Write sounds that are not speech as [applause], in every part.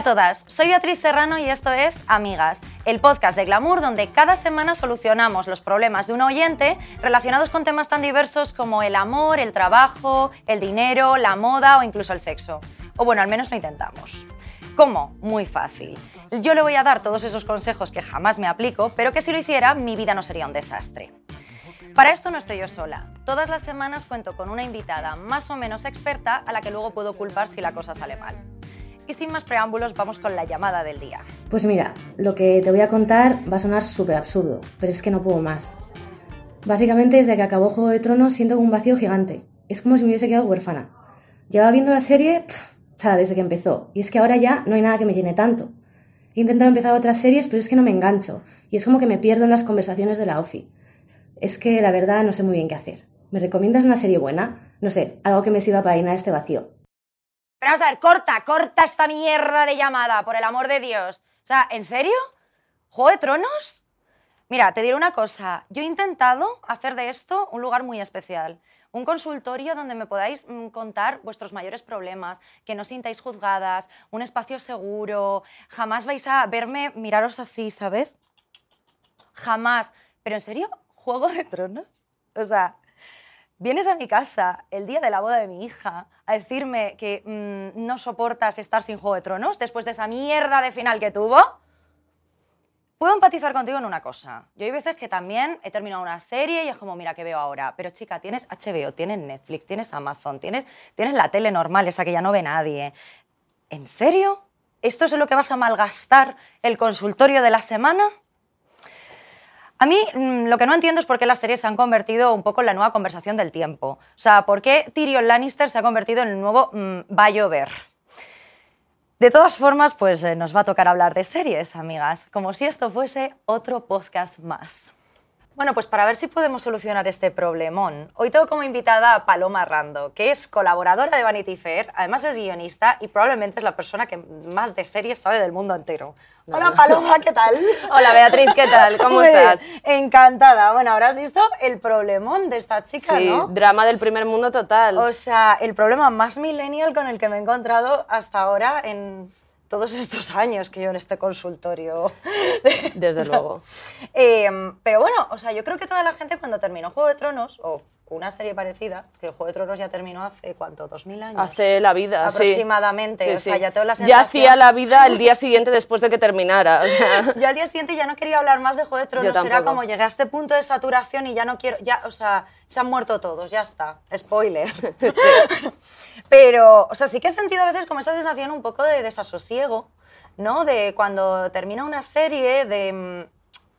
a todas, soy Beatriz Serrano y esto es Amigas, el podcast de Glamour donde cada semana solucionamos los problemas de un oyente relacionados con temas tan diversos como el amor, el trabajo, el dinero, la moda o incluso el sexo. O bueno, al menos lo intentamos. ¿Cómo? Muy fácil. Yo le voy a dar todos esos consejos que jamás me aplico, pero que si lo hiciera mi vida no sería un desastre. Para esto no estoy yo sola. Todas las semanas cuento con una invitada más o menos experta a la que luego puedo culpar si la cosa sale mal. Y sin más preámbulos, vamos con la llamada del día. Pues mira, lo que te voy a contar va a sonar súper absurdo, pero es que no puedo más. Básicamente, desde que acabó Juego de Tronos, siento un vacío gigante. Es como si me hubiese quedado huérfana. Llevaba viendo la serie, o sea, desde que empezó. Y es que ahora ya no hay nada que me llene tanto. He intentado empezar otras series, pero es que no me engancho. Y es como que me pierdo en las conversaciones de la OFI. Es que la verdad no sé muy bien qué hacer. ¿Me recomiendas una serie buena? No sé, algo que me sirva para llenar este vacío. Pero vamos a ver, corta, corta esta mierda de llamada, por el amor de Dios. O sea, ¿en serio? ¿Juego de Tronos? Mira, te diré una cosa. Yo he intentado hacer de esto un lugar muy especial. Un consultorio donde me podáis mm, contar vuestros mayores problemas, que no sintáis juzgadas, un espacio seguro. Jamás vais a verme miraros así, ¿sabes? Jamás. Pero en serio, ¿Juego de Tronos? O sea, vienes a mi casa el día de la boda de mi hija a decirme que mm, no soportas estar sin Juego de Tronos después de esa mierda de final que tuvo. Puedo empatizar contigo en una cosa. Yo hay veces que también he terminado una serie y es como, mira, ¿qué veo ahora? Pero chica, tienes HBO, tienes Netflix, tienes Amazon, tienes, tienes la tele normal, esa que ya no ve nadie. ¿En serio? ¿Esto es lo que vas a malgastar el consultorio de la semana? A mí mm, lo que no entiendo es por qué las series se han convertido un poco en la nueva conversación del tiempo. O sea, por qué Tyrion Lannister se ha convertido en el nuevo mm, va a llover. De todas formas, pues eh, nos va a tocar hablar de series, amigas, como si esto fuese otro podcast más. Bueno, pues para ver si podemos solucionar este problemón, hoy tengo como invitada a Paloma Rando, que es colaboradora de Vanity Fair, además es guionista y probablemente es la persona que más de series sabe del mundo entero. Hola Paloma, ¿qué tal? [laughs] Hola Beatriz, ¿qué tal? ¿Cómo estás? Encantada. Bueno, ahora has visto el problemón de esta chica, sí, ¿no? drama del primer mundo total. O sea, el problema más millennial con el que me he encontrado hasta ahora en todos estos años que yo en este consultorio. Desde [laughs] luego. Em, pero bueno, o sea, yo creo que toda la gente cuando terminó Juego de Tronos, o una serie parecida, que Juego de Tronos ya terminó hace, ¿cuánto? ¿2000 años? Hace la vida, Aproximadamente. o sea, ya tengo la sensación... Ya hacía la vida el día [laughs] siguiente después de que terminara. [laughs] yo al día siguiente ya no quería hablar más de Juego de Tronos. Era como llegué a este punto de saturación y ya no quiero... Ya, o sea, se han muerto todos, ya está. Spoiler. [laughs] Pero, o sea, sí que he sentido a veces como esa sensación un poco de desasosiego, ¿no? De cuando termina una serie, de...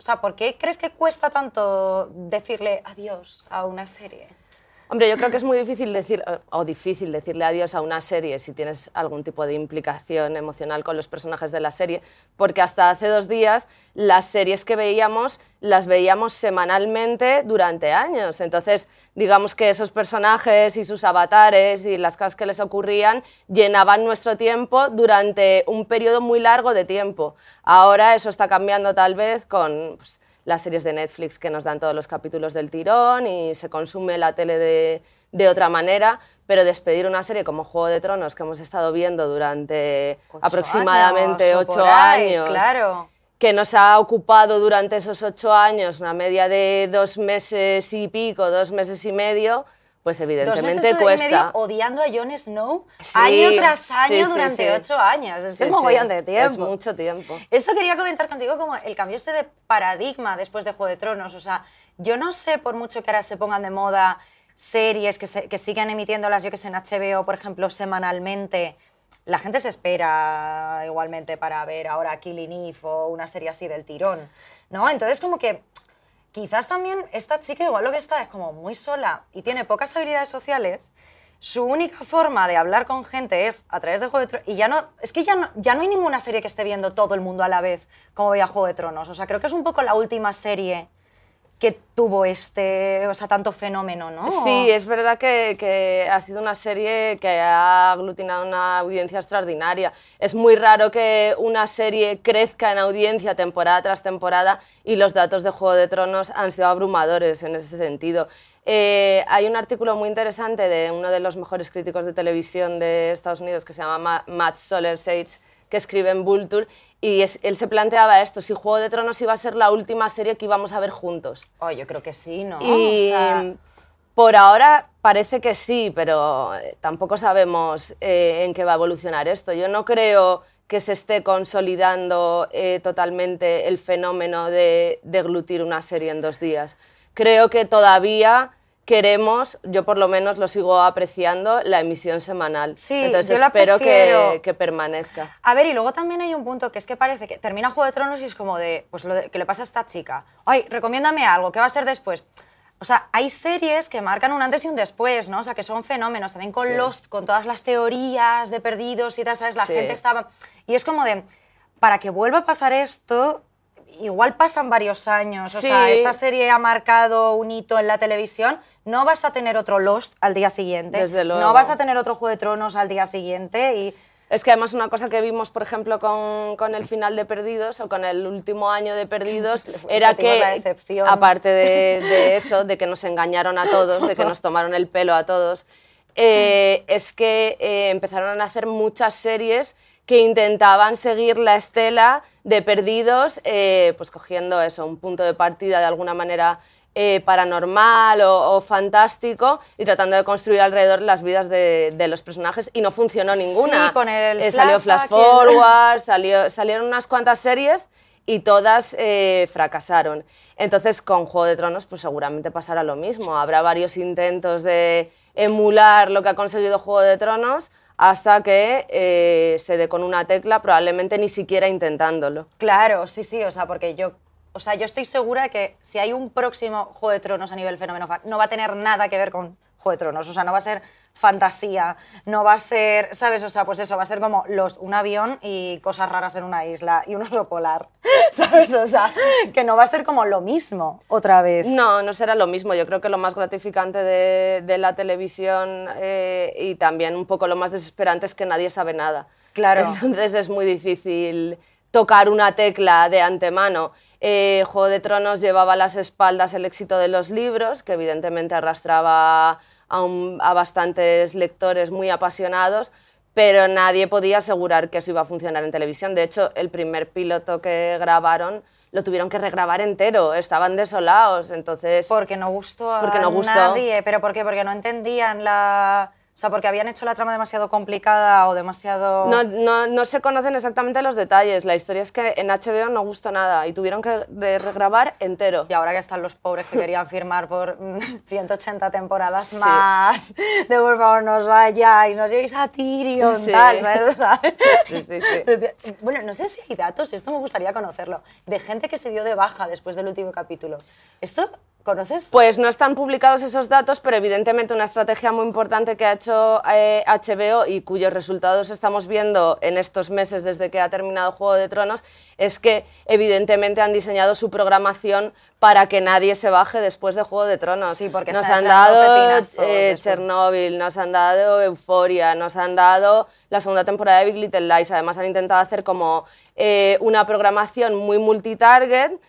O sea, ¿por qué crees que cuesta tanto decirle adiós a una serie? Hombre, yo creo que es muy difícil decir, o difícil decirle adiós a una serie si tienes algún tipo de implicación emocional con los personajes de la serie, porque hasta hace dos días las series que veíamos las veíamos semanalmente durante años. Entonces, digamos que esos personajes y sus avatares y las cosas que les ocurrían llenaban nuestro tiempo durante un periodo muy largo de tiempo. Ahora eso está cambiando tal vez con pues, las series de Netflix que nos dan todos los capítulos del tirón y se consume la tele de, de otra manera, pero despedir una serie como Juego de Tronos que hemos estado viendo durante aproximadamente ocho años, claro que nos ha ocupado durante esos ocho años una media de dos meses y pico, dos meses y medio, pues evidentemente dos meses cuesta. Y medio odiando a Jon Snow año tras año durante ocho años. Es que es mogollón de tiempo. Es mucho tiempo. Esto quería comentar contigo como el cambio este de paradigma después de Juego de Tronos. O sea, yo no sé por mucho que ahora se pongan de moda series que, se, que sigan emitiéndolas, yo que sé, en HBO, por ejemplo, semanalmente la gente se espera igualmente para ver ahora Killing Eve o una serie así del tirón, ¿no? Entonces como que quizás también esta chica igual lo que está es como muy sola y tiene pocas habilidades sociales, su única forma de hablar con gente es a través de Juego de Tronos. Y ya no, es que ya no, ya no hay ninguna serie que esté viendo todo el mundo a la vez como veía Juego de Tronos. O sea, creo que es un poco la última serie que tuvo este, o sea, tanto fenómeno, ¿no? Sí, es verdad que, ha sido una serie que ha aglutinado una audiencia extraordinaria. Es muy raro que una serie crezca en audiencia temporada tras temporada y los datos de Juego de Tronos han sido abrumadores en ese sentido. Eh, hay un artículo muy interesante de uno de los mejores críticos de televisión de Estados Unidos que se llama Matt Soler Sage que escribe en Vulture, y es- él se planteaba esto, si Juego de Tronos iba a ser la última serie que íbamos a ver juntos. Oh, yo creo que sí, ¿no? Y O sea, por ahora parece que sí, pero eh, tampoco sabemos eh, en qué va a evolucionar esto. Yo no creo que se esté consolidando eh, totalmente el fenómeno de deglutir una serie en dos días. Creo que todavía queremos, yo por lo menos lo sigo apreciando, la emisión semanal. Sí, Entonces yo espero que, que permanezca. A ver, y luego también hay un punto que es que parece que termina Juego de Tronos y es como de, pues lo de- que le pasa a esta chica. Ay, recomiéndame algo, ¿qué va a ser después? O sea, hay series que marcan un antes y un después, ¿no? O sea, que son fenómenos. También con Sí. los, con todas las teorías de perdidos y tal, ¿sabes? La Sí. gente estaba... Y es como de, para que vuelva a pasar esto, igual pasan varios años. O sea, esta serie ha marcado un hito en la televisión. No vas a tener otro Lost al día siguiente. Desde No vas a tener otro Juego de Tronos al día siguiente y... Es que además una cosa que vimos, por ejemplo, con, con el final de Perdidos o con el último año de Perdidos, [laughs] era que, aparte de, de eso, de que nos engañaron a todos, de que nos tomaron el pelo a todos, eh, es que eh, empezaron a hacer muchas series que intentaban seguir la estela de Perdidos, eh, pues cogiendo eso, un punto de partida de alguna manera eh, paranormal o, o fantástico y tratando de construir alrededor las vidas de, de los personajes y no funcionó ninguna. Sí, con el Eh, salió Flash el- Forward, salió, salieron unas cuantas series y todas eh, fracasaron. Entonces, con Juego de Tronos, pues seguramente pasará lo mismo. Habrá varios intentos de emular lo que ha conseguido Juego de Tronos hasta que eh, se dé con una tecla, probablemente ni siquiera intentándolo. Claro, sí, sí, o sea, porque yo, o sea, yo estoy segura de que si hay un próximo Juego de Tronos a nivel fenómeno no va a tener nada que ver con Juego de Tronos, o sea, no va a ser fantasía, no va a ser, ¿sabes? O sea, pues eso, va a ser como los, un avión y cosas raras en una isla y un oso polar, [laughs] ¿sabes? O sea, que no va a ser como lo mismo otra vez. No, no será lo mismo. Yo creo que lo más gratificante de, de la televisión eh, y también un poco lo más desesperante es que nadie sabe nada. Claro. [laughs] Entonces es muy difícil tocar una tecla de antemano. Eh, Juego de Tronos llevaba a las espaldas el éxito de los libros, que evidentemente arrastraba a, un- a bastantes lectores muy apasionados, pero nadie podía asegurar que eso iba a funcionar en televisión. De hecho, el primer piloto que grabaron lo tuvieron que regrabar entero, estaban desolados, entonces... Porque no gustó a Porque no gustó. nadie. ¿Pero por qué? Porque no entendían la... O sea, porque habían hecho la trama demasiado complicada o demasiado... No, no, no se conocen exactamente los detalles. La historia es que en HBO no gustó nada y tuvieron que re- regrabar entero. Y ahora que están los pobres que [laughs] querían firmar por mm, 180 temporadas Sí. más, de por favor nos vayáis, nos llevéis a Tyrion, Sí. tal, ¿sabes? O sea, [laughs] sí. [laughs] Bueno, no sé si hay datos, esto me gustaría conocerlo, de gente que se dio de baja después del último capítulo. ¿Esto conoces? Pues no están publicados esos datos, pero evidentemente una estrategia muy importante que ha hecho eh, HBO y cuyos resultados estamos viendo en estos meses desde que ha terminado Juego de Tronos es que evidentemente han diseñado su programación para que nadie se baje después de Juego de Tronos. Sí, porque nos han dado eh. Chernobyl, nos han dado Euforia, nos han dado la segunda temporada de Big Little Lies. Además han intentado hacer como eh, una programación muy multitarget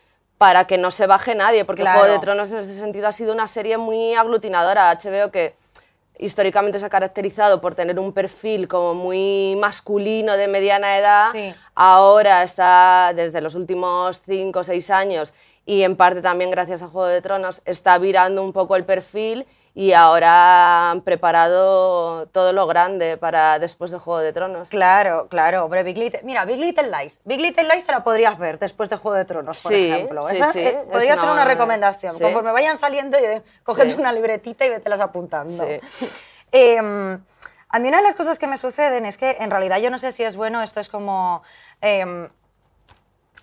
para que no se baje nadie, porque Claro. Juego de Tronos en ese sentido ha sido una serie muy aglutinadora. HBO que históricamente se ha caracterizado por tener un perfil como muy masculino de mediana edad, Sí. ahora está desde los últimos 5 o 6 años y en parte también gracias a Juego de Tronos está virando un poco el perfil y ahora han preparado todo lo grande para después de Juego de Tronos. Claro, claro, hombre, Big Little... Mira, Big Little Lies. Big Little Lies te la podrías ver después de Juego de Tronos, por Sí, ejemplo. sí, Esa, sí, eh, podría ser una- una recomendación. Conforme vayan saliendo, cógete una libretita y vetelas apuntando. Sí. [laughs] Eh, a mí una de las cosas que me suceden es que en realidad yo no sé si es bueno, esto es como... eh,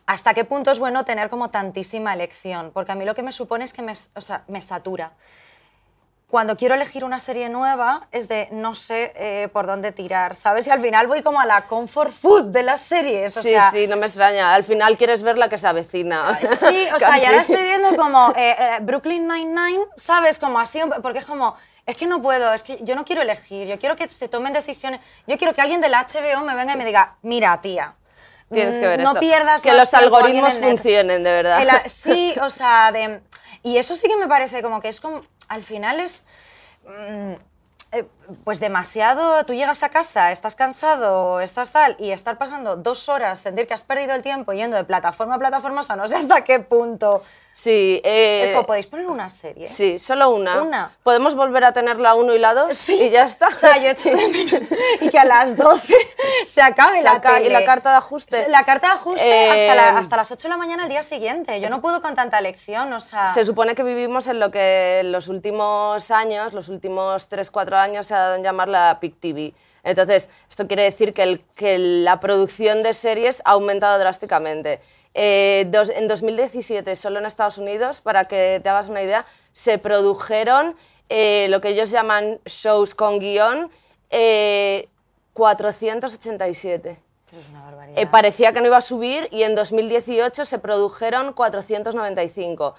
¿Hasta qué punto es bueno tener como tantísima elección? Porque a mí lo que me supone es que me, o sea, me satura. Cuando quiero elegir una serie nueva es de no sé eh, por dónde tirar, ¿sabes? Y al final voy como a la comfort food de las series, o sí, sea... sí, no me extraña. Al final quieres ver la que se avecina. Sí, o [laughs] sea, y ahora estoy viendo como eh, eh, Brooklyn Nine-Nine, ¿sabes? Como así, porque es como, es que no puedo, es que yo no quiero elegir, yo quiero que se tomen decisiones, yo quiero que alguien del HBO me venga y me diga, mira, tía, Tienes que ver no esto. pierdas Que los algoritmos el net". funcionen, de verdad. Sí, o sea, de, y eso sí que me parece como que es como, al final es, mm, eh, pues demasiado, tú llegas a casa, estás cansado, estás tal, y estar pasando dos horas, sentir que has perdido el tiempo yendo de plataforma a plataforma, o sea, no sé hasta qué punto. Sí, eh, Es como, ¿podéis poner una serie? sí, solo una. Una. ¿Podemos volver a tener la 1 y la 2? Sí. Y ya está. O sea, yo echo de menos y que a las 12 [laughs] se acabe Se la y la carta de ajuste. La carta de ajuste Eh, hasta, la- hasta las 8 de la mañana al día siguiente. Yo no puedo con tanta lección, o sea... Se supone que vivimos en lo que en los últimos años, los últimos 3-4 años, se ha dado en llamar la Peak TV. Entonces, esto quiere decir que, el- que la producción de series ha aumentado drásticamente. Eh, dos- en 2017, solo en Estados Unidos, para que te hagas una idea, se produjeron eh, lo que ellos llaman shows con guion, eh, 487. Eso es una barbaridad. Eh, parecía que no iba a subir y en 2018 se produjeron 495.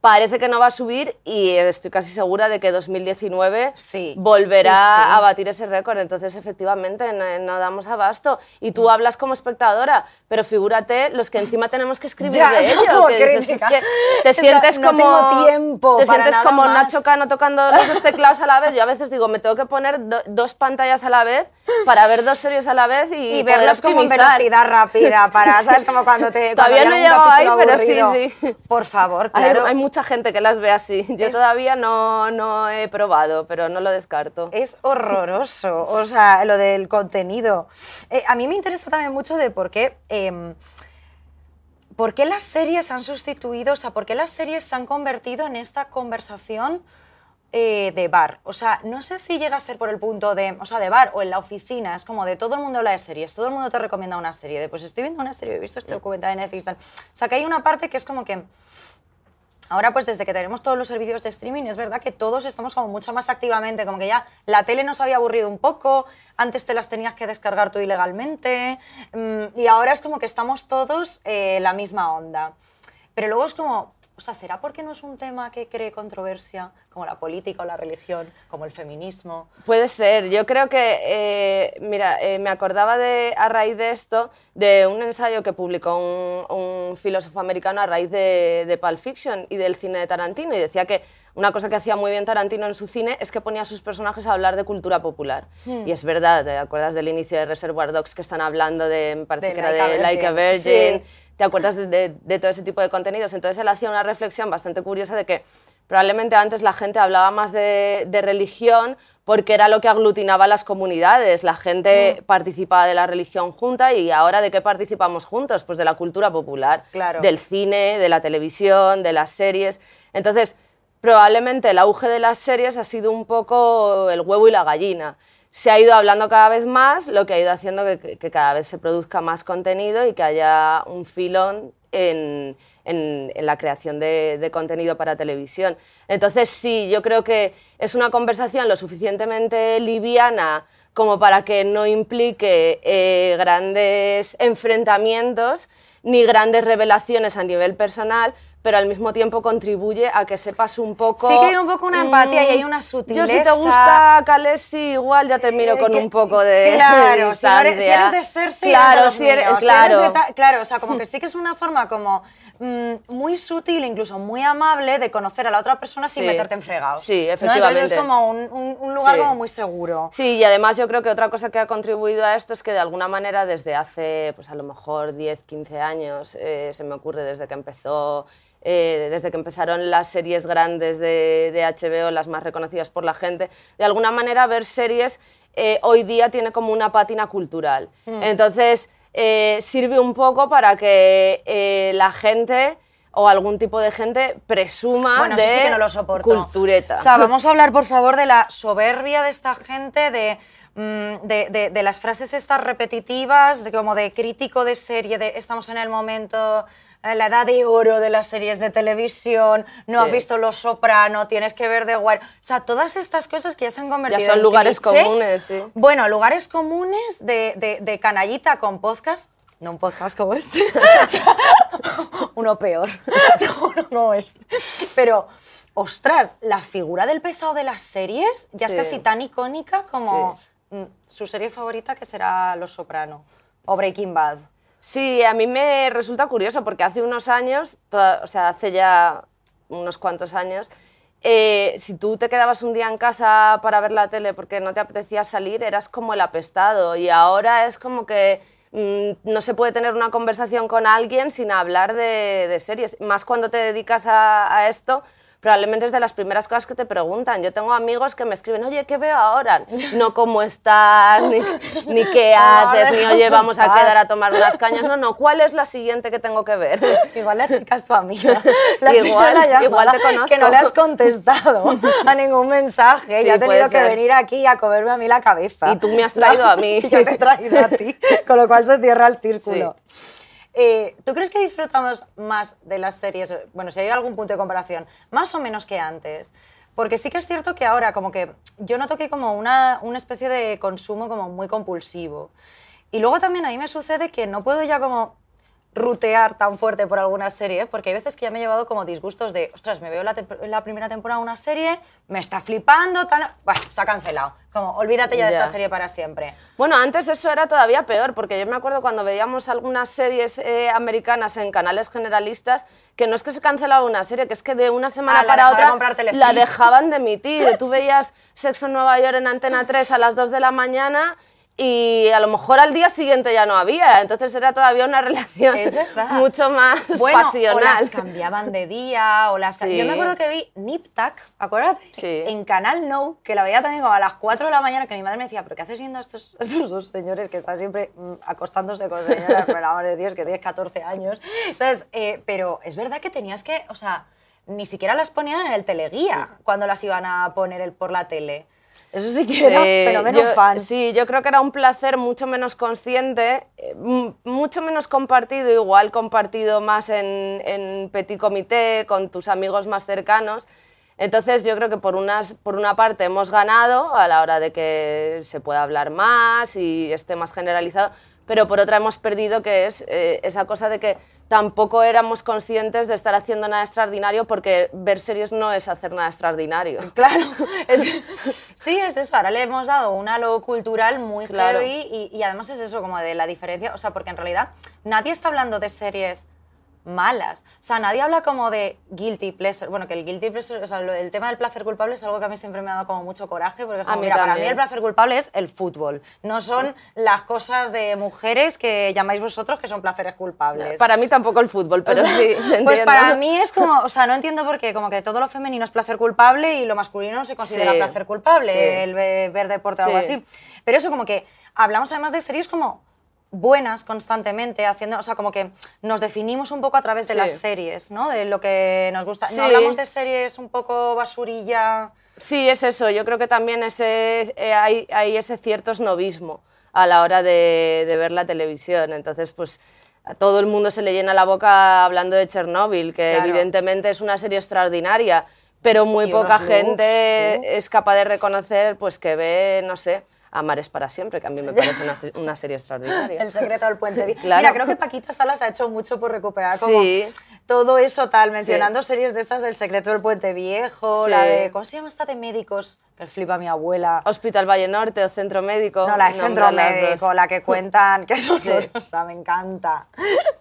Parece que no va a subir y estoy casi segura de que 2019 Sí, volverá sí, sí. a batir ese récord. Entonces, efectivamente, no, no damos abasto. Y tú hablas como espectadora, pero figúrate los que encima tenemos que escribir Ya, de [laughs] ello. como que dices, es que [laughs] te sientes no como, tengo tiempo te sientes como más. Nacho Cano tocando [laughs] los dos teclados a la vez. Yo a veces digo, me tengo que poner do- dos pantallas a la vez para ver dos series a la vez y, y poder verlos como en optimizar. velocidad rápida para, ¿sabes? Como cuando te... cuando Todavía hay no he llegado ahí, pero sí, sí. Por favor, Hay- claro. Hay, mucha gente que las ve así. [laughs] Yo Es- todavía no, no he probado, pero no lo descarto. Es horroroso, o sea, lo del contenido. Eh, a mí me interesa también mucho de por qué, em, por qué las series han sustituido, o sea, por qué las series se han convertido en esta conversación eh, de bar. O sea, no sé si llega a ser por el punto de, o sea, de bar o en la oficina, es como de todo el mundo habla de series, todo el mundo te recomienda una serie, de pues estoy viendo una serie, he visto este documental de Netflix, tal. O sea, que hay una parte que es como que Ahora, pues desde que tenemos todos los servicios de streaming, es verdad que todos estamos como mucho más activamente, como que ya la tele nos había aburrido un poco, antes te las tenías que descargar tú ilegalmente, mm, y ahora es como que estamos todos eh, la misma onda. Pero luego es como, o sea, ¿será porque no es un tema que cree controversia, como la política o la religión, como el feminismo? Puede ser. Yo creo que, eh, mira, eh, me acordaba de, a raíz de esto, de un ensayo que publicó un, un filósofo americano a raíz de, de Pulp Fiction y del cine de Tarantino. Y decía que una cosa que hacía muy bien Tarantino en su cine es que ponía a sus personajes a hablar de cultura popular. Y es verdad, ¿te acuerdas del inicio de Reservoir Dogs que están hablando de, me parece De que era Like a de Like a Virgin, sí. ¿Te acuerdas de, de- de todo ese tipo de contenidos? Entonces él hacía una reflexión bastante curiosa de que probablemente antes la gente hablaba más de, de religión porque era lo que aglutinaba a las comunidades. La gente Mm. participaba de la religión junta y ahora ¿de qué participamos juntos? Pues de la cultura popular, Claro. del cine, de la televisión, de las series. Entonces, probablemente el auge de las series ha sido un poco el huevo y la gallina. Se ha ido hablando cada vez más, lo que ha ido haciendo que, cada vez se produzca más contenido y que haya un filón en, la creación de, de contenido para televisión. Entonces, sí, yo creo que es una conversación lo suficientemente liviana como para que no implique eh, grandes enfrentamientos ni grandes revelaciones a nivel personal, pero al mismo tiempo contribuye a que sepas un poco... Sí que hay un poco una empatía y hay una Yo si te sutileza. gusta Khaleesi, igual ya te miro Eh, con que- un poco de Claro, si, eres, si eres de Cersei, claro, eres de los si eres, míos. Si claro. eres de ta- claro, o sea, como que sí que es una forma como mm, muy sutil, incluso muy amable de conocer a la otra persona sin meterte en fregados. Sí, ¿no? efectivamente. Entonces es como un, un- un lugar Sí. como muy seguro. Sí, y además yo creo que otra cosa que ha contribuido a esto es que de alguna manera desde hace, pues a lo mejor 10, 15 años, eh, se me ocurre desde que empezó, eh, desde que empezaron las series grandes de, de HBO, las más reconocidas por la gente, de alguna manera ver series eh, hoy día tiene como una pátina cultural. Mm. Entonces eh, sirve un poco para que eh, la gente o algún tipo de gente presuma Bueno, de sí que no lo soporto. cultureta. O sea, vamos a hablar, por favor, de la soberbia de esta gente, de, mm, de, de- de las frases estas repetitivas, de como de crítico de serie, de estamos en el momento, la edad de oro de las series de televisión, no Sí. has visto Los Soprano, tienes que ver The Wire. O sea, todas estas cosas que ya se han convertido son en lugares cliché. comunes, sí. Bueno, lugares comunes de, de- de canallita con podcast. No un podcast como este. [laughs] Uno peor. [laughs] No este. Pero, ostras, la figura del pesado de las series ya Sí. es casi tan icónica como mm, su serie favorita que será Los Soprano o Breaking Bad. Sí, a mí me resulta curioso porque hace unos años, o sea, hace ya unos cuantos años, eh, si tú te quedabas un día en casa para ver la tele porque no te apetecía salir, eras como el apestado. Y ahora es como que mm, no se puede tener una conversación con alguien sin hablar de, series. Más cuando te dedicas a esto probablemente es de las primeras cosas que te preguntan. Yo tengo amigos que me escriben, oye, ¿qué veo ahora? No cómo estás, ni, [laughs] ni qué haces, ni oye, vamos a quedar a tomar unas cañas. No, no, ¿cuál es la siguiente que tengo que ver? [laughs] Igual la chica es tu amiga. La Igual- chica la igual te conozco. Que no le has contestado a ningún mensaje Sí, y ha puede tenido que ser. venir aquí a comerme a mí la cabeza. Y tú me has traído a mí. Y [laughs] yo te he traído a ti, con lo cual se cierra el círculo. Eh, ¿Tú crees que disfrutamos más de las series? Bueno, si hay algún punto de comparación, más o menos que antes. Porque sí que es cierto que ahora como que yo noto que como una, una especie de consumo como muy compulsivo. Y luego también a mí me sucede que no puedo ya como rutear tan fuerte por alguna serie, porque hay veces que ya me he llevado como disgustos de, ostras, me veo la, primera temporada de una serie, me está flipando, tal... Bueno, se ha cancelado. Como, olvídate ya de esta serie para siempre. Bueno, antes eso era todavía peor, porque yo me acuerdo cuando veíamos algunas series eh, americanas en canales generalistas, que no es que se cancelaba una serie, que es que de una semana Ah, para de otra la dejaban de emitir. Tú veías Sexo en Nueva York en Antena 3 a las 2 de la mañana y a lo mejor al día siguiente ya no había. Entonces era todavía una [laughs] relación Es mucho más Bueno, pasional. o las cambiaban de día, o las... Sí. Yo me acuerdo que vi Nip Tuck, acuérdate, Sí. en Canal No, que la veía también como a las 4 de la mañana, que mi madre me decía, ¿pero qué haces viendo a estos, a estos dos señores que están siempre mm, acostándose con señoras, [laughs] por el amor de Dios, que tienes 14 años? Entonces, eh, pero es verdad que tenías que, o sea, ni siquiera las ponían en el teleguía cuando las iban a poner el- por la tele. Eso sí que era Sí, fenómeno yo- fan. Sí, yo creo que era un placer mucho menos consciente, eh, mucho menos compartido, igual compartido más en, en petit comité, con tus amigos más cercanos. Entonces yo creo que por, unas, por una parte hemos ganado a la hora de que se pueda hablar más y esté más generalizado, pero por otra hemos perdido que es eh, esa cosa de que tampoco éramos conscientes de estar haciendo nada extraordinario porque ver series no es hacer nada extraordinario. [laughs] Claro, es- [laughs] sí, es eso. Ahora le hemos dado un halo cultural muy Claro. heavy y, y además es eso, como de la diferencia. O sea, porque en realidad nadie está hablando de series malas. O sea, nadie habla como de guilty pleasure. Bueno, que el guilty pleasure, o sea, el tema del placer culpable es algo que a mí siempre me ha dado como mucho coraje. Porque como, mira, para mí el placer culpable es el fútbol. No son las cosas de mujeres que llamáis vosotros que son placeres culpables. Para mí tampoco el fútbol, pero O sea, sí, [laughs] Pues para mí es como, o sea, no entiendo por qué, como que todo lo femenino es placer culpable y lo masculino no se considera Sí, placer culpable, sí. el ve- ver deporte o algo Sí. así. Pero eso como que hablamos además de series como buenas constantemente, haciendo, o sea, como que nos definimos un poco a través de Sí. las series, ¿no? De lo que nos gusta. Sí. No hablamos de series un poco basurilla. Sí, es eso. Yo creo que también ese, eh, hay, hay ese cierto snobismo a la hora de, de ver la televisión. Entonces, pues a todo el mundo se le llena la boca hablando de Chernóbil, que Claro. evidentemente es una serie extraordinaria, pero muy Y poca looks, gente sí. es capaz de reconocer pues que ve, no sé, Amares para siempre, que a mí me parece una, [laughs] una serie extraordinaria. El secreto del puente viejo. Claro. Mira, creo que Paquita Salas ha hecho mucho por recuperar como Sí. todo eso tal, mencionando series de estas del secreto del puente viejo, Sí. la de, ¿cómo se llama esta de médicos? Que flipa mi abuela. Hospital Valle Norte o Centro Médico. No, la de centro médico, la que cuentan, que es [laughs] horrorosa, me encanta,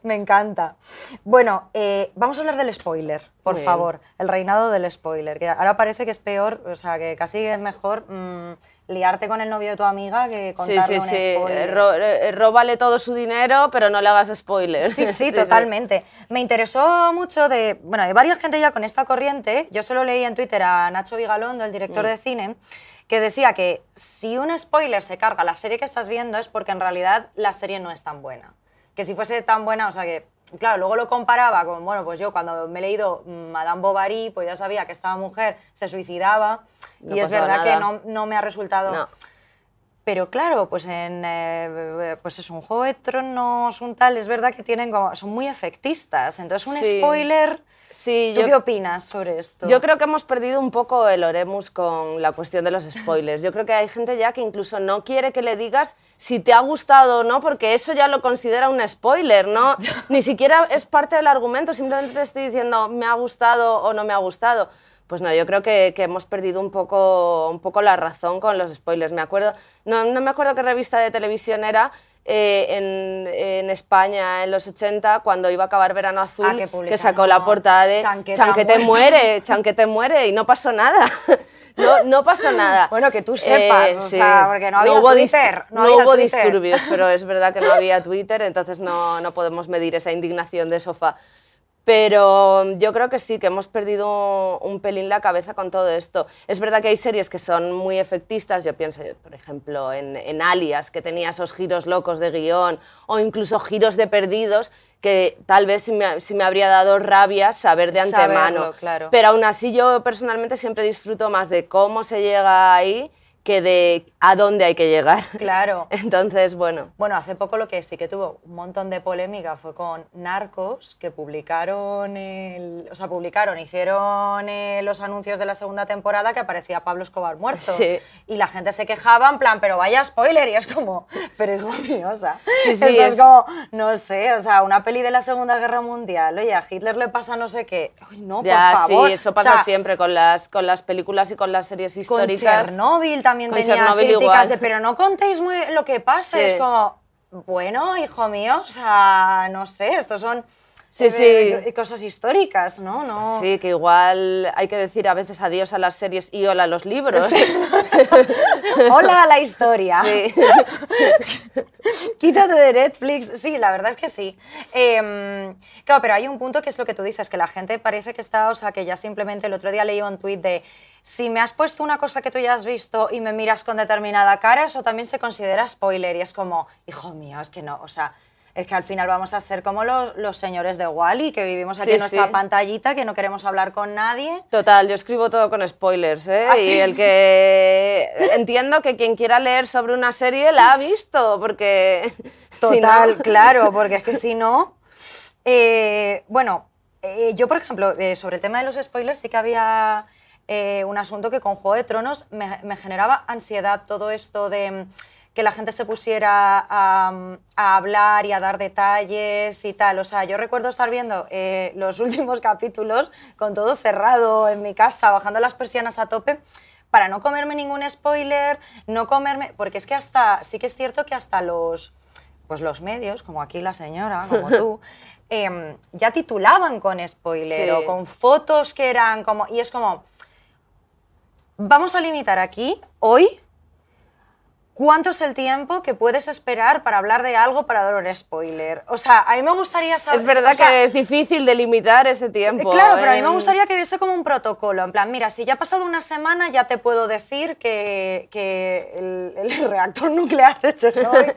me encanta. Bueno, eh, vamos a hablar del spoiler, por bien. favor, el reinado del spoiler, que ahora parece que es peor, o sea, que casi es mejor mm, liarte con el novio de tu amiga que Sí, contarle sí, un sí. spoiler. Ro- eh, róbale todo su dinero, pero no le hagas spoilers. [laughs] Sí, sí, totalmente. Me interesó mucho de, bueno, hay varias gente ya con esta corriente. Yo solo leí en Twitter a Nacho Vigalondo, el director Mm. de cine, que decía que si un spoiler se carga la serie que estás viendo es porque en realidad la serie no es tan buena. Que si fuese tan buena, o sea que, claro, luego lo comparaba con, bueno, pues yo cuando me he leído mm, Madame Bovary, pues ya sabía que esta mujer se suicidaba No y es verdad que no, no me ha resultado... No. Pero claro, pues en eh, pues es un juego de tronos, un tal, es verdad que tienen como, son muy efectistas. Entonces, un Sí. spoiler. Sí, ¿Tú yo, qué opinas sobre esto? yo creo que hemos perdido un poco el oremus con la cuestión de los [laughs] spoilers. Yo creo que hay gente ya que incluso no quiere que le digas si te ha gustado o no, porque eso ya lo considera un spoiler, ¿no? [laughs] Ni siquiera es parte del argumento, simplemente te estoy diciendo me ha gustado o no me ha gustado. Pues no, yo creo que, que hemos perdido un poco, un poco la razón con los spoilers. Me acuerdo, no, no me acuerdo qué revista de televisión era, eh, en, en España en los 80, cuando iba a acabar Verano Azul, Ah, que publicaron sacó la portada de Chanqueta Chanquete muerto". muere, Chanquete muere, y no pasó nada. [laughs] No, no pasó nada. Bueno, que tú sepas, o sea, porque no había hubo Twitter, no No, había hubo Twitter. disturbios, pero es verdad que no había [laughs] Twitter, entonces no, no podemos medir esa indignación de sofá. Pero yo creo que sí, que hemos perdido un pelín la cabeza con todo esto. Es verdad que hay series que son muy efectistas, yo pienso, por ejemplo, en, en Alias, que tenía esos giros locos de guion, o incluso giros de perdidos, que tal vez sí me, sí me habría dado rabia saber de Saberlo, antemano. claro. Pero aún así yo personalmente siempre disfruto más de cómo se llega ahí que de a dónde hay que llegar. Claro. [laughs] Entonces, bueno. Bueno, hace poco lo que sí que tuvo un montón de polémica fue con Narcos, que publicaron, el- o sea, publicaron, hicieron eh, los anuncios de la segunda temporada que aparecía Pablo Escobar muerto. Sí. Y la gente se quejaba en plan, pero vaya spoiler, y es como, [laughs] pero hijo mío, o sea, Sí, sí, es... es- como, no sé, o sea, una peli de la Segunda Guerra Mundial, oye, a Hitler le pasa no sé qué, Ay, no, Ya, por favor. sí, eso O pasa sea, siempre con las, con las películas y con las series Con históricas. Chernobyl también Con tenía Chernobyl críticas igual. de, pero no contéis muy lo que pasa. Sí. Es como, bueno, hijo mío, o sea, no sé, estos son Sí, eh, sí. cosas históricas, ¿no? no Sí, que igual hay que decir a veces adiós a las series y hola a los libros. [laughs] Hola a la historia. Sí. [laughs] Quítate de Netflix. Sí, la verdad es que sí. Em, claro, pero hay un punto que es lo que tú dices, que la gente parece que está, o sea, que ya simplemente el otro día leí un tuit de si me has puesto una cosa que tú ya has visto y me miras con determinada cara, eso también se considera spoiler. Y es como, hijo mío, es que no, o sea. Es que al final vamos a ser como los, los señores de Wally, que vivimos aquí Sí, en nuestra sí. pantallita, que no queremos hablar con nadie. Total, yo escribo todo con spoilers, ¿eh? ¿Ah, Y sí? el que [laughs] entiendo que quien quiera leer sobre una serie la ha visto, porque [laughs] si Total, no- [laughs] claro, porque es que si no. eh, bueno, eh, yo, por ejemplo, eh, sobre el tema de los spoilers, sí que había un asunto que con Juego de Tronos me, me generaba ansiedad todo esto de que la gente se pusiera a, a hablar y a dar detalles y tal. O sea, yo recuerdo estar viendo eh, los [laughs] últimos capítulos con todo cerrado en mi casa, bajando las persianas a tope para no comerme ningún spoiler, no comerme, porque es que hasta, sí que es cierto que hasta los, pues los medios, como aquí la señora, como tú, [laughs] em, ya titulaban con spoiler Sí. o con fotos que eran como, y es como, vamos a limitar aquí, hoy, ¿Cuánto es el tiempo que puedes esperar para hablar de algo para dar un spoiler? O sea, a mí me gustaría saber... Es verdad o sea, que es difícil delimitar ese tiempo. Claro, pero a mí me gustaría que hubiese como un protocolo. En plan, mira, si ya ha pasado una semana, ya te puedo decir que, que el, el [laughs] reactor nuclear de Chernobyl.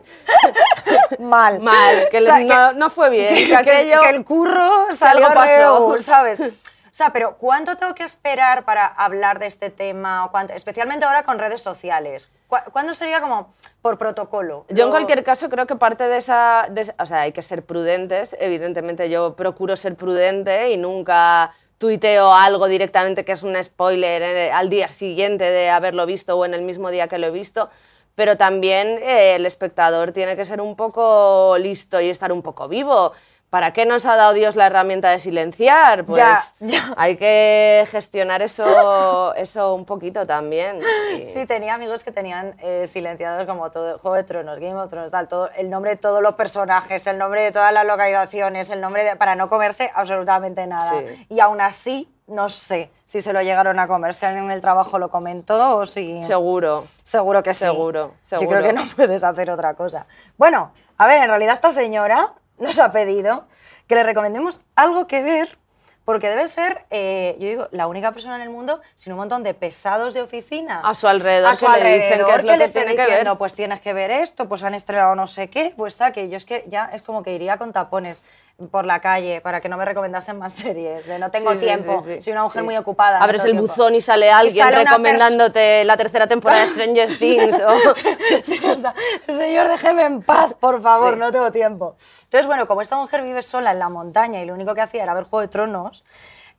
[laughs] mal. Mal, que O sea, le- no, no fue bien. que, que aquello- que el curro salió algo pasó. ¿sabes? [laughs] O sea, pero ¿cuánto tengo que esperar para hablar de este tema? O cuánto- especialmente ahora con redes sociales. ¿Cu- ¿Cuándo sería como por protocolo? Yo en cualquier caso creo que parte de esa, de O sea, hay que ser prudentes. Evidentemente yo procuro ser prudente y nunca tuiteo algo directamente que es un spoiler eh, al día siguiente de haberlo visto o en el mismo día que lo he visto. Pero también eh, el espectador tiene que ser un poco listo y estar un poco vivo. ¿Para qué nos ha dado Dios la herramienta de silenciar? Pues Ya, ya. hay que gestionar eso, eso un poquito también. Y- Sí, tenía amigos que tenían eh, silenciados como todo Juego de Tronos, Game of Thrones, tal, todo, el nombre de todos los personajes, el nombre de todas las localizaciones, el nombre de, para no comerse absolutamente nada. Sí. Y aún así, no sé si se lo llegaron a comer, si alguien en el trabajo lo comentó o si... Seguro. Seguro que sí. Seguro, Yo seguro. creo que no puedes hacer otra cosa. Bueno, a ver, en realidad esta señora nos ha pedido que le recomendemos algo que ver, porque debe ser, eh, yo digo, la única persona en el mundo sin un montón de pesados de oficina. A su alrededor a su que le dicen alrededor es lo que tiene que diciendo, ver. Pues tienes que ver esto, pues han estrenado no sé qué, pues que yo es que ya es como que iría con tapones por la calle para que no me recomendasen más [laughs] series, de no tengo Sí, tiempo, sí, sí. soy una mujer muy ocupada. no Abres tengo el buzón y sale alguien sale una recomendándote la tercera temporada de Stranger [laughs] Things. o- [laughs] o sea, señor, déjeme en paz, por favor, no tengo tiempo. Entonces, bueno, como esta mujer vive sola en la montaña y lo único que hacía era ver Juego de Tronos,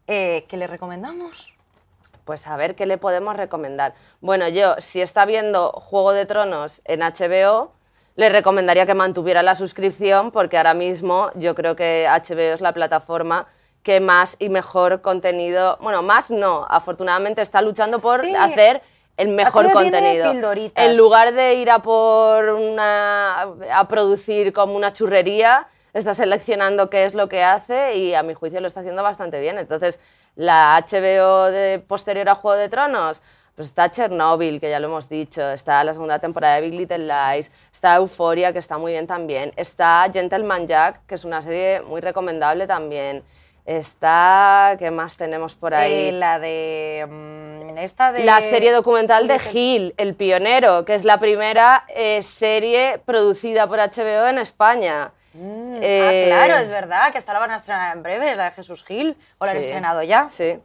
eh, ¿qué le recomendamos? Pues a ver qué le podemos recomendar. Bueno, yo, si está viendo Juego de Tronos en HBO, le recomendaría que mantuviera la suscripción porque ahora mismo yo creo que HBO es la plataforma que más y mejor contenido, bueno, más no, afortunadamente está luchando por Sí. hacer el mejor HBO contenido. En lugar de ir a por una a producir como una churrería, está seleccionando qué es lo que hace y a mi juicio lo está haciendo bastante bien. Entonces, la HBO de posterior a Juego de Tronos, pues está Chernobyl, que ya lo hemos dicho, está la segunda temporada de Big Little Lies, está Euphoria, que está muy bien también, está Gentleman Jack, que es una serie muy recomendable también. Está, ¿qué más tenemos por ahí? Eh, la de. mm, esta de. La serie documental de Gil, El Pionero, que es la primera eh, serie producida por HBO en España. Mm, Eh, Ah, claro, es verdad, que esta la van a estrenar en breve, la de Jesús Gil. ¿O la han Sí. estrenado ya? Sí.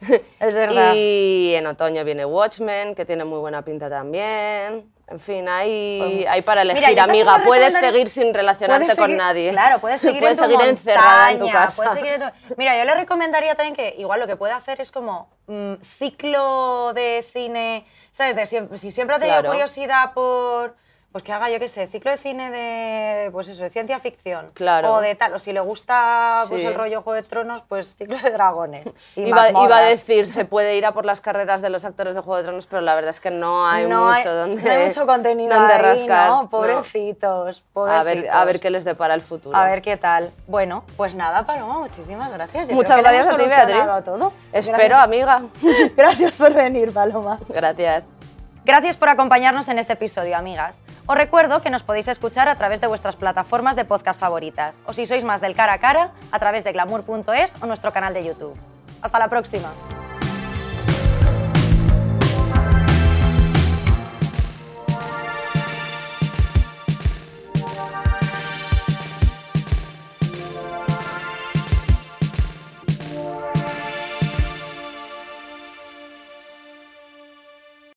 [laughs] Es verdad. Y en otoño viene Watchmen, que tiene muy buena pinta también. En fin, hay, hay para Mira, elegir, también amiga. Puedes seguir sin relacionarte Puedes con nadie. Claro, puedes seguir, puedes en tu seguir encerrada en tu casa. puedes seguir en tu- Mira, yo le recomendaría también que igual lo que puede hacer es como mm, ciclo de cine, ¿sabes? De siempre, si siempre ha tenido Claro. curiosidad por... Pues que haga, yo qué sé, ciclo de cine de, pues eso, de ciencia ficción. Claro. O de tal, o si le gusta pues, Sí. el rollo Juego de Tronos, pues ciclo de dragones. y Iba, iba a decir, se puede ir a por las carreras de los actores de Juego de Tronos, pero la verdad es que no hay no mucho hay, donde no hay mucho contenido donde ahí, rascar. ¿no? No. Pobrecitos, A ver, a ver qué les depara el futuro. A ver qué tal. Bueno, pues nada, Paloma, muchísimas gracias. Yo Muchas creo que le gracias a ti, Beatriz. todo. Espero, Gracias. amiga. [laughs] Gracias por venir, Paloma. Gracias. Gracias por acompañarnos en este episodio, amigas. Os recuerdo que nos podéis escuchar a través de vuestras plataformas de podcast favoritas, o si sois más del cara a cara, a través de glamour.es o nuestro canal de YouTube. Hasta la próxima.